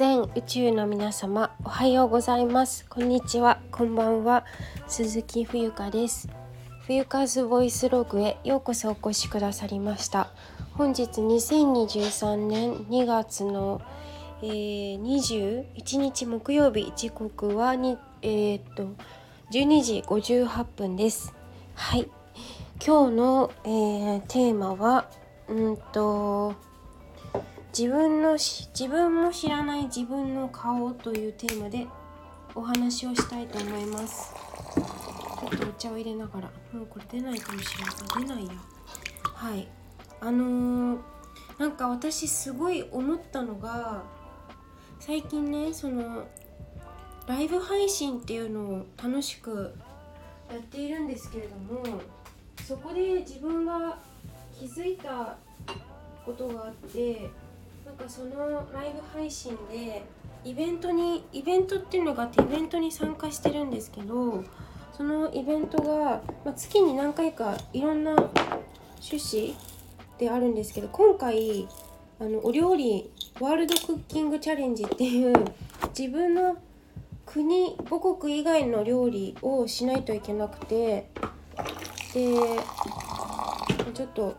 全宇宙の皆様おはようございます。こんにちは。こんばんは。鈴木冬香です。冬香ズボイスログへようこそお越しくださりました。本日2023年2月の、えー、21日木曜日時刻はにえー、と12時58分です。はい。今日の、えー、テーマはうんと自分の自分も知らない自分の顔というテーマでお話をしたいと思います。ちょっとお茶を入れながら。もうこれ出ないかもしれない。出ないや。はい。あのー、なんか私すごい思ったのが最近ねそのライブ配信っていうのを楽しくやっているんですけれどもそこで自分が気づいたことがあってなんかそのライブ配信でイベントにイベントっていうのがあってイベントに参加してるんですけどそのイベントが、まあ、月に何回かいろんな趣旨であるんですけど今回あのお料理ワールドクッキングチャレンジっていう自分の国母国以外の料理をしないといけなくてでちょっと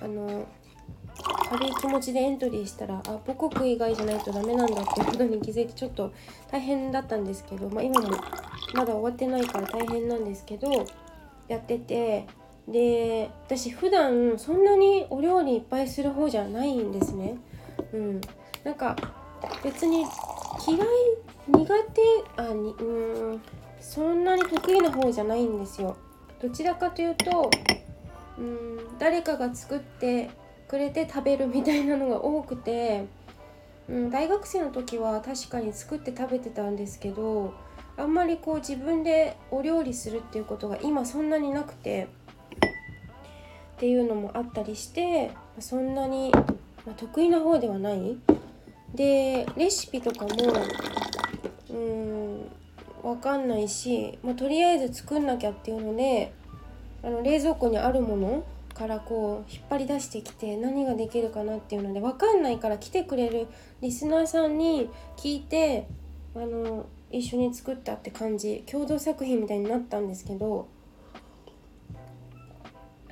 あの軽い気持ちでエントリーしたらあ母国以外じゃないとダメなんだっていうことに気づいてちょっと大変だったんですけど、まあ、今もまだ終わってないから大変なんですけどやっててで私普段そんなにお料理いっぱいする方じゃないんですね。うん、なんか別に嫌い苦手あにうんそんなに得意な方じゃないんですよ。どちらかというとうん誰かが作ってくれて食べるみたいなのが多くて、うん、大学生の時は確かに作って食べてたんですけどあんまりこう自分でお料理するっていうことが今そんなになくてっていうのもあったりしてそんなに、ま得意な方ではない。でレシピとかもうん分かんないし、まあ、とりあえず作んなきゃっていうのであの冷蔵庫にあるものからこう引っ張り出してきて何ができるかなっていうので分かんないから来てくれるリスナーさんに聞いてあの一緒に作ったって感じ共同作品みたいになったんですけど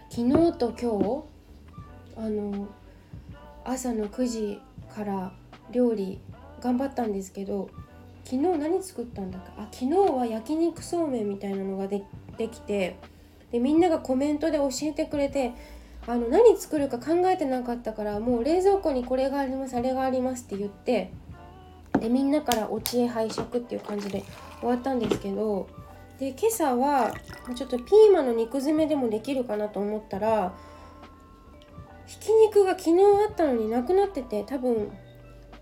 昨日と今日あの朝の9時から料理頑張ったんですけど昨日何作ったんだか？あ昨日は焼肉そうめんみたいなのがでできてでみんながコメントで教えてくれてあの何作るか考えてなかったからもう冷蔵庫にこれがありますあれがありますって言ってでみんなからお知恵拝借っていう感じで終わったんですけどで今朝はちょっとピーマンの肉詰めでもできるかなと思ったらひき肉が昨日あったのになくなってて多分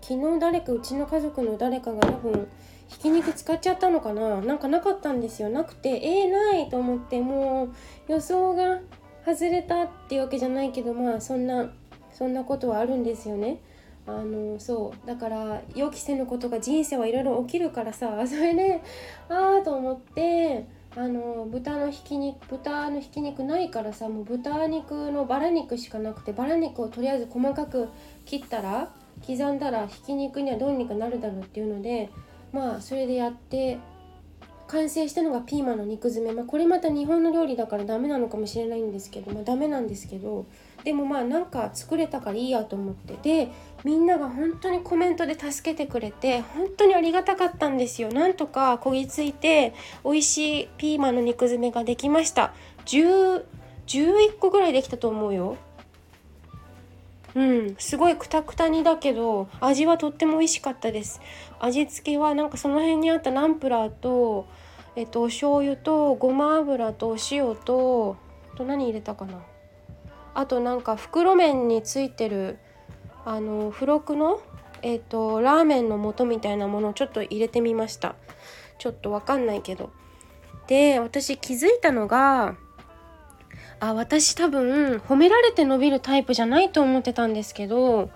昨日誰かうちの家族の誰かが多分ひき肉使っちゃったのかな？なんかなかったんですよ。なくてえー、ないと思ってもう予想が外れたっていうわけじゃないけどまあそんなそんなことはあるんですよね。あのそう。だから予期せぬことが人生はいろいろ起きるからさ それでああと思ってあの豚のひき肉豚のひき肉ないからさもう豚肉のバラ肉しかなくてバラ肉をとりあえず細かく切ったら刻んだらひき肉にはどうにかなるだろうっていうのでまあそれでやって完成したのがピーマンの肉詰め、まあ、これまた日本の料理だからダメなのかもしれないんですけど、まあ、ダメなんですけどでもまあなんか作れたからいいやと思って。でみんなが本当にコメントで助けてくれて本当にありがたかったんですよ。なんとかこぎついて美味しいピーマンの肉詰めができました。10 11個ぐらいできたと思うよ。うん。すごいくたくたにだけど味はとっても美味しかったです。味付けはなんかその辺にあったナンプラーとえっとお醤油とごま油とお塩とと何入れたかな。あとなんか袋麺についてるあの付録のえっとラーメンの素みたいなものをちょっと入れてみました。ちょっとわかんないけど。で私気づいたのがあ私多分褒められて伸びるタイプじゃないと思ってたんですけど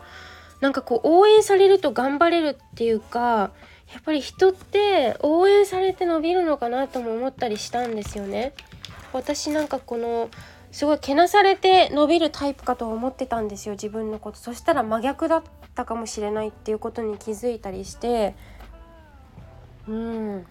なんかこう応援されると頑張れるっていうかやっぱり人って応援されて伸びるのかなとも思ったりしたんですよね。私なんかこのすごいけなされて伸びるタイプかと思ってたんですよ自分のことそしたら真逆だったかもしれないっていうことに気づいたりしてうん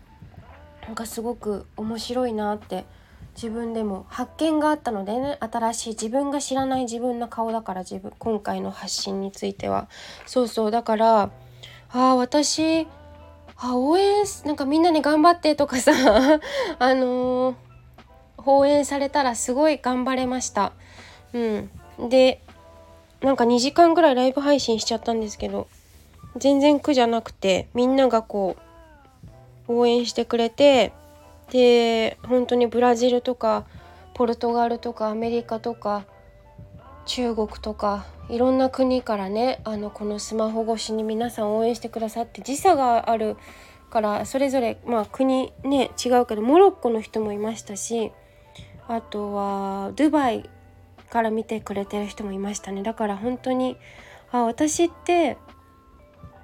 なんかすごく面白いなって自分でも発見があったのでね。新しい自分が知らない自分の顔だから自分今回の発信については。そうそう。だからああ私あ応援なんかみんなに頑張ってとかさ あのー、応援されたらすごい頑張れました。うん。でなんか2時間ぐらいライブ配信しちゃったんですけど全然苦じゃなくてみんながこう応援してくれてで本当にブラジルとかポルトガルとかアメリカとか中国とかいろんな国からねあのこのスマホ越しに皆さん応援してくださって時差があるからそれぞれまあ国ね違うけどモロッコの人もいましたしあとはドゥバイから見てくれてる人もいましたね。だから本当にあ私って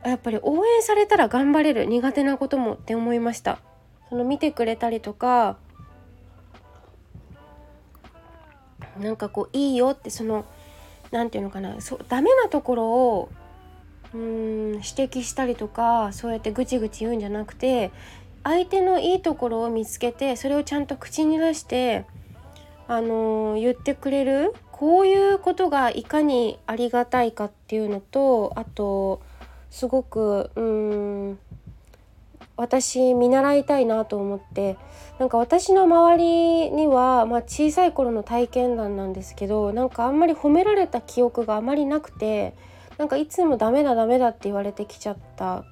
やっぱり応援されたら頑張れる苦手なこともって思いました。その見てくれたりとかなんかこういいよってその何て言うのかなそうダメなところをうん指摘したりとかそうやってぐちぐち言うんじゃなくて相手のいいところを見つけてそれをちゃんと口に出してあのー、言ってくれるこういうことがいかにありがたいかっていうのとあとすごくうん私見習いたいなと思ってなんか私の周りには、まあ、小さい頃の体験談なんですけどなんかあんまり褒められた記憶があまりなくてなんかいつもダメだダメだって言われてきちゃった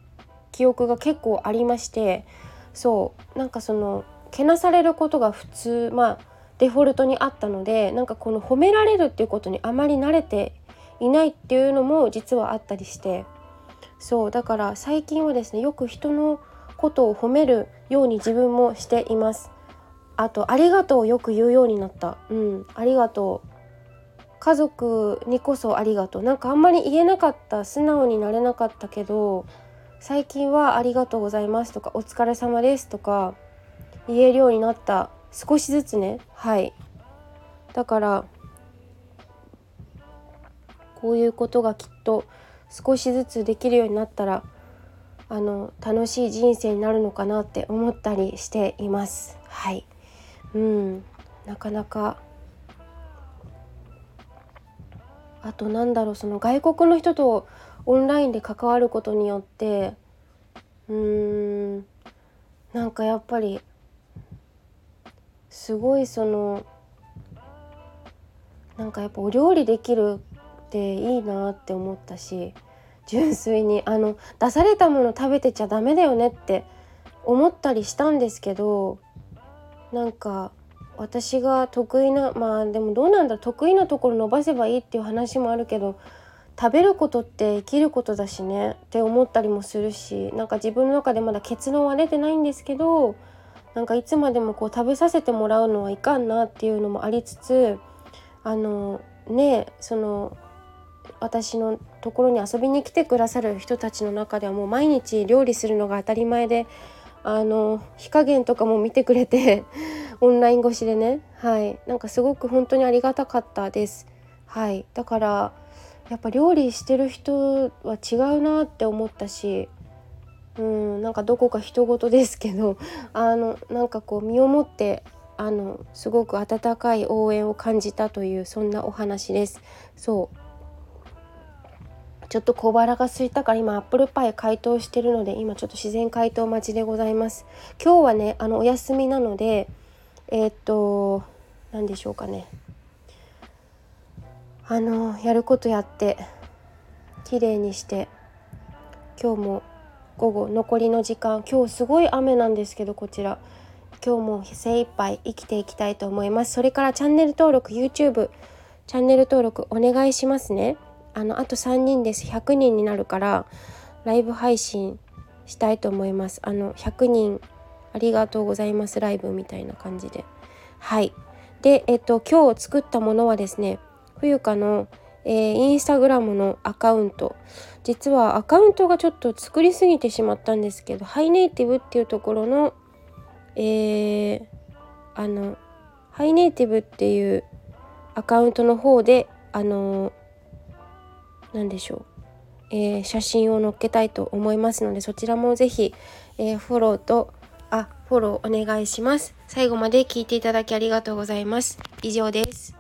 記憶が結構ありましてそうなんかそのけなされることが普通まあデフォルトにあったのでなんかこの褒められるっていうことにあまり慣れていないっていうのも実はあったりしてそうだから最近はですねよく人のことを褒めるように自分もしています。あとありがとうをよく言うようになった。うん。ありがとう。家族にこそありがとう。なんかあんまり言えなかった素直になれなかったけど最近はありがとうございますとかお疲れ様ですとか言えるようになった。少しずつね。はい。だからこういうことがきっと少しずつできるようになったらあの楽しい人生になるのかなって思ったりしています。はい。うん。なかなか。あとなんだろうその外国の人とオンラインで関わることによってうーん。なんかやっぱりすごいそのなんかやっぱお料理できるっていいなって思ったし純粋にあの出されたもの食べてちゃダメだよねって思ったりしたんですけどなんか私が得意なまあでもどうなんだ得意なところ伸ばせばいいっていう話もあるけど食べることって生きることだしねって思ったりもするしなんか自分の中でまだ結論は出てないんですけどなんかいつまでもこう食べさせてもらうのはいかんなっていうのもありつつあのねその私のところに遊びに来てくださる人たちの中ではもう毎日料理するのが当たり前であの火加減とかも見てくれて オンライン越しでね。はい。なんかすごく本当にありがたかったです。はい。だからやっぱ料理してる人は違うなって思ったしうんなんかどこか人事ですけど あのなんかこう身をもってあのすごく温かい応援を感じたというそんなお話です。そう。ちょっと小腹が空いたから今アップルパイ解凍してるので今ちょっと自然解凍待ちでございます。今日はねあのお休みなのでえー、っと何でしょうかね。あのやることやって綺麗にして今日も午後残りの時間今日すごい雨なんですけどこちら。今日も精一杯生きていきたいと思います。それからチャンネル登録 YouTube チャンネル登録お願いしますね。あのあと3人です。100人になるからライブ配信したいと思います。あの100人ありがとうございます。ライブみたいな感じで。はい。でえっと今日作ったものはですね冬香の、えー、インスタグラムのアカウント。実はアカウントがちょっと作りすぎてしまったんですけどハイネイティブっていうところのえー、あのハイネイティブっていうアカウントの方であの何でしょう、えー、写真を載っけたいと思いますのでそちらも是非、えー、フォローとあフォローお願いします。最後まで聞いていただきありがとうございます。以上です。